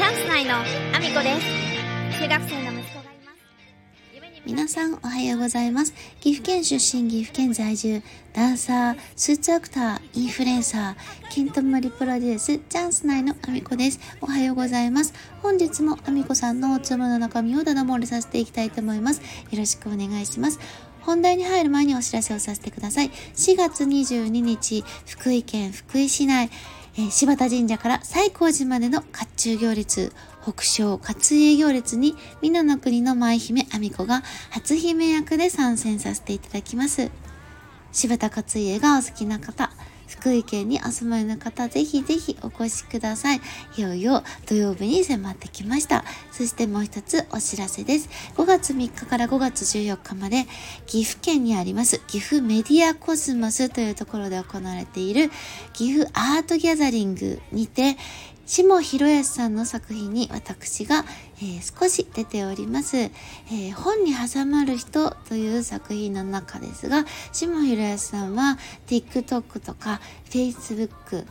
チャンス内のアミコです。中学生の息子がいます。皆さんおはようございます岐阜県出身岐阜県在住ダンサースーツアクターインフルエンサーケントマリプロデュースチャンス内のアミコですおはようございます本日もアミコさんのおつむの中身をだだ漏れさせていきたいと思います。よろしくお願いします。本題に入る前にお知らせをさせてください。4月22日福井県福井市内。えー、柴田神社から西光寺までの甲冑行列、北昇勝家行列に、美濃の国の舞姫阿美子が初姫役で参戦させていただきます。柴田勝家がお好きな方、福井県にお住まいの方、ぜひぜひお越しください。いよいよ土曜日に迫ってきました。そしてもう一つお知らせです。5月3日から5月14日まで、岐阜県にあります岐阜メディアコスモスというところで行われている岐阜アートギャザリングにて、下博康さんの作品に私が、えー、少し出ております、えー、本に挟まる人という作品の中ですが、下博康さんは TikTok とか Facebook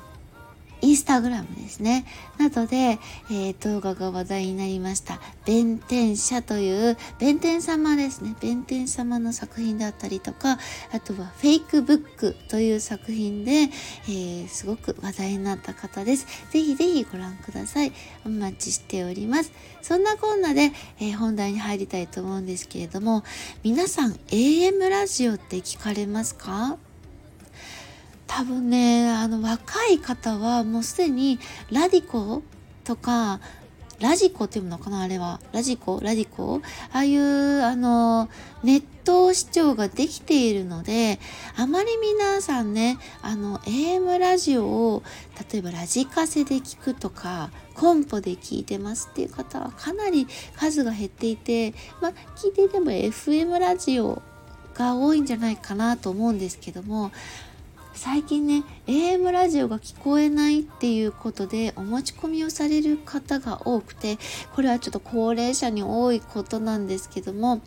インスタグラムですね。などで、えー、動画が話題になりました。弁天社という、弁天様ですね。弁天様の作品だったりとか、あとはフェイクブックという作品で、えー、すごく話題になった方です。ぜひぜひご覧ください。お待ちしております。そんなこんなで、えー、本題に入りたいと思うんですけれども、皆さん AM ラジオって聞かれますか？多分ねあの若い方はもうすでにラディコとかラジコっていうのかなあれは。ラジコラディコ。ああいうあのネット視聴ができているのであまり皆さんねあの AM ラジオを例えばラジカセで聞くとかコンポで聞いてますっていう方はかなり数が減っていてまあ聞いていても FM ラジオが多いんじゃないかなと思うんですけども最近ね AM ラジオが聞こえないっていうことでお持ち込みをされる方が多くてこれはちょっと高齢者に多いことなんですけども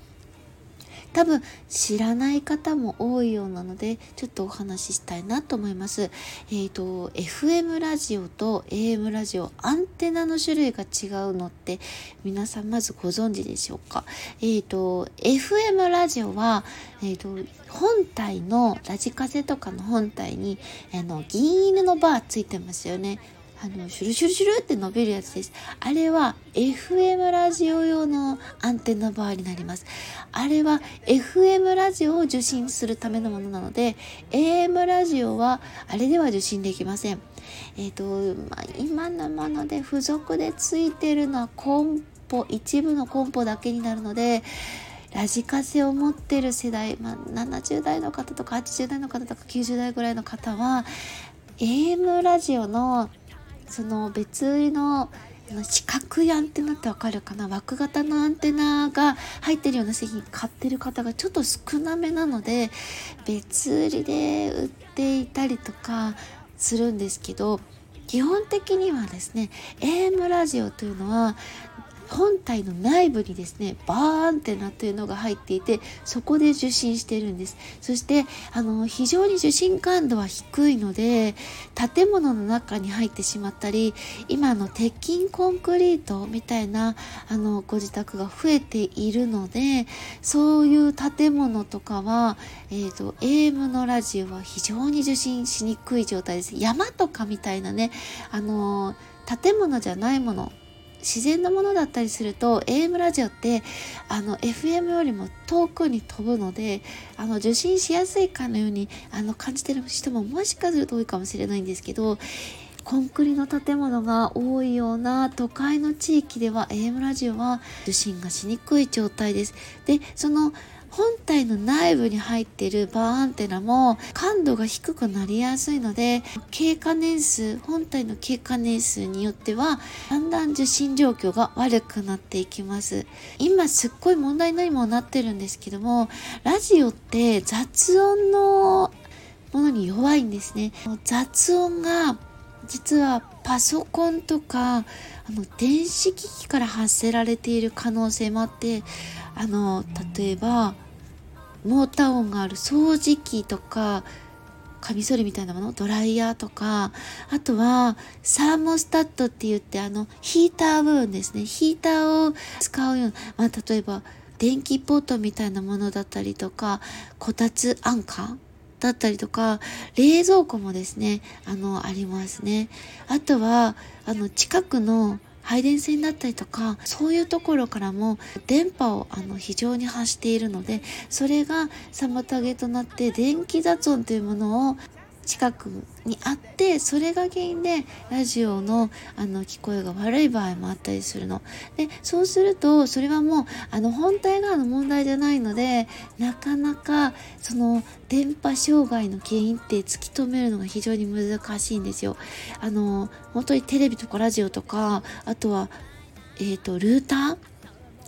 多分知らない方も多いようなのでちょっとお話ししたいなと思います。えっ、ー、と FM ラジオと AM ラジオアンテナの種類が違うのって皆さんまずご存知でしょうか？えっ、ー、と FM ラジオはえっ、ー、と本体のラジカセとかの本体にあの銀色のバーついてますよね。あの、シュルシュルシュルって伸びるやつです。あれは FM ラジオ用のアンテナバーになります。あれは FM ラジオを受信するためのものなので、AM ラジオはあれでは受信できません。えっ、ー、と、まあ、今のもので付属でついてるのはコンポ、一部のコンポだけになるので、ラジカセを持ってる世代、まあ、70代の方とか80代の方とか90代ぐらいの方は AM ラジオのその別の四角いアンテナってわかるかな？枠型のアンテナが入ってるような製品買ってる方がちょっと少なめなので別売りで売っていたりとかするんですけど基本的にはですね AM ラジオというのは本体の内部にですねバーンってなっているのが入っていてそこで受信してるんです。そしてあの非常に受信感度は低いので建物の中に入ってしまったり今の鉄筋コンクリートみたいなあのご自宅が増えているのでそういう建物とかは、えーと、AM のラジオは非常に受信しにくい状態です。山とかみたいなねあの建物じゃないもの自然なものだったりすると AM ラジオってあの FM よりも遠くに飛ぶのであの受信しやすいかのようにあの感じてる人ももしかすると多いかもしれないんですけどコンクリの建物が多いような都会の地域では AM ラジオは受信がしにくい状態です。でその本体の内部に入っているバーアンテナも感度が低くなりやすいので経過年数本体の経過年数によってはだんだん受信状況が悪くなっていきます。今すっごい問題にもなってるんですけどもラジオって雑音のものに弱いんですね。雑音が実はパソコンとかあの電子機器から発せられている可能性もあってあの例えばモーター音がある掃除機とかカミソリみたいなものドライヤーとかあとはサーモスタットって言ってあのヒーター部分ですね。ヒーターを使うような、まあ、例えば電気ポットみたいなものだったりとかこたつアンカーだったりとか冷蔵庫もですねあのありますね。あとはあの近くの配電線だったりとかそういうところからも電波をあの非常に発しているのでそれが妨げとなって電気雑音というものを近くにあってそれが原因でラジオのあの聞こえが悪い場合もあったりするの。でそうするとそれはもうあの本体側の問題じゃないのでなかなかその電波障害の原因って突き止めるのが非常に難しいんですよ。あの本当にテレビとかラジオとかあとはえっ、ー、とルーター？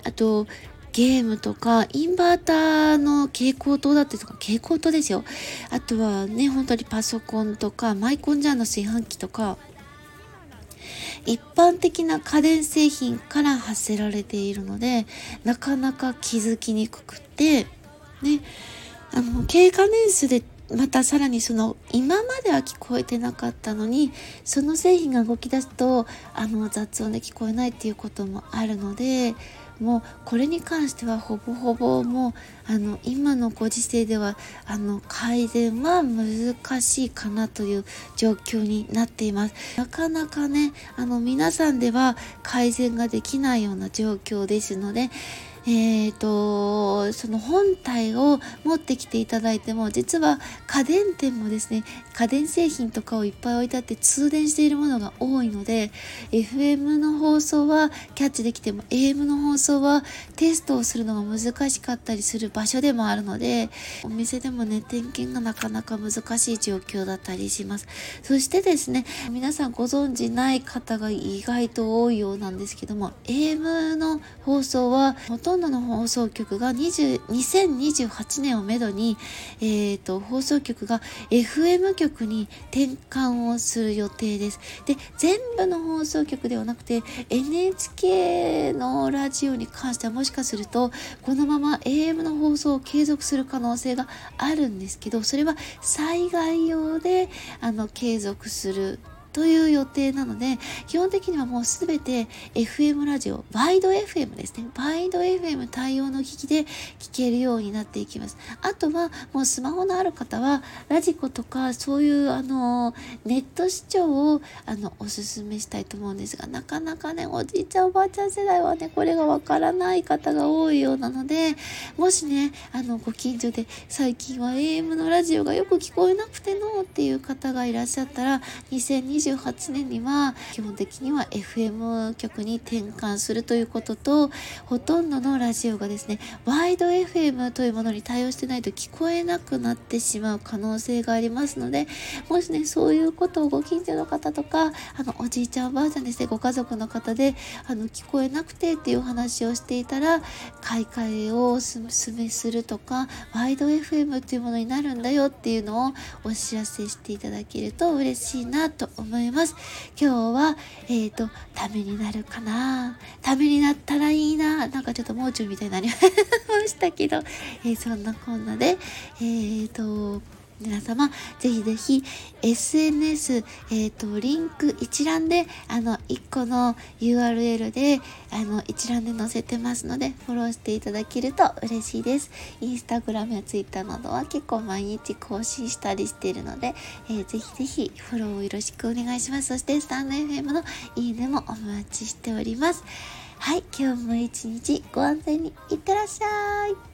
あとゲームとか、インバーターの蛍光灯だったりとか、蛍光灯ですよ。あとはね、本当にパソコンとか、マイコンジャーの炊飯器とか、一般的な家電製品から発せられているので、なかなか気づきにくくて、ね、あの、経過年数でまたさらにその今までは聞こえてなかったのにその製品が動き出すとあの雑音で聞こえないっていうこともあるのでもうこれに関してはほぼほぼもうあの今のご時世ではあの改善は難しいかなという状況になっています。なかなかねあの皆さんでは改善ができないような状況ですのでえーと、その本体を持ってきていただいても実は家電店もですね家電製品とかをいっぱい置いてあって通電しているものが多いので FM の放送はキャッチできても AM の放送はテストをするのが難しかったりする場所でもあるのでお店でもね点検がなかなか難しい状況だったりします。そしてですね皆さんご存知ない方が意外と多いようなんですけども AM の放送はほとんどの放送局が20 2028年をめどに、えーと、放送局が FM 局に転換をする予定です。で全部の放送局ではなくて NHK のラジオに関してはもしかするとこのまま AM の放送を継続する可能性があるんですけどそれは災害用であの継続するという予定なので、基本的にはもうすべて FM ラジオ、ワイド FM ですね。ワイド FM 対応の機器で聞けるようになっていきます。あとは、もうスマホのある方は、ラジコとか、そういう、あの、ネット視聴を、あの、おすすめしたいと思うんですが、なかなかね、おじいちゃん、おばあちゃん世代はね、これがわからない方が多いようなので、もしね、あの、ご近所で、最近は AM のラジオがよく聞こえなくてのっていう方がいらっしゃったら、2020 2028年には基本的には FM 局に転換するということとほとんどのラジオがですねワイド FM というものに対応してないと聞こえなくなってしまう可能性がありますのでもしねそういうことをご近所の方とかあのおじいちゃんおばあちゃんですねご家族の方であの聞こえなくてっていう話をしていたら買い替えをおすすめするとかワイド FM っていうものになるんだよっていうのをお知らせしていただけると嬉しいなと思います。思います。今日は、えっ、ー、と、ためになるかな？ためになったらいいな？なんかちょっともう中みたいになりましたけど、えー、そんなこんなで、えっ、ー、と、皆様、ぜひぜひ SNS、えっ、ー、と、リンク一覧で、あの、1個の URL で、あの、一覧で載せてますので、フォローしていただけると嬉しいです。インスタグラムやツイッターなどは結構毎日更新したりしているので、えー、ぜひぜひフォローをよろしくお願いします。そして、スタンド FM のいいねもお待ちしております。はい、今日も一日ご安全にいってらっしゃい。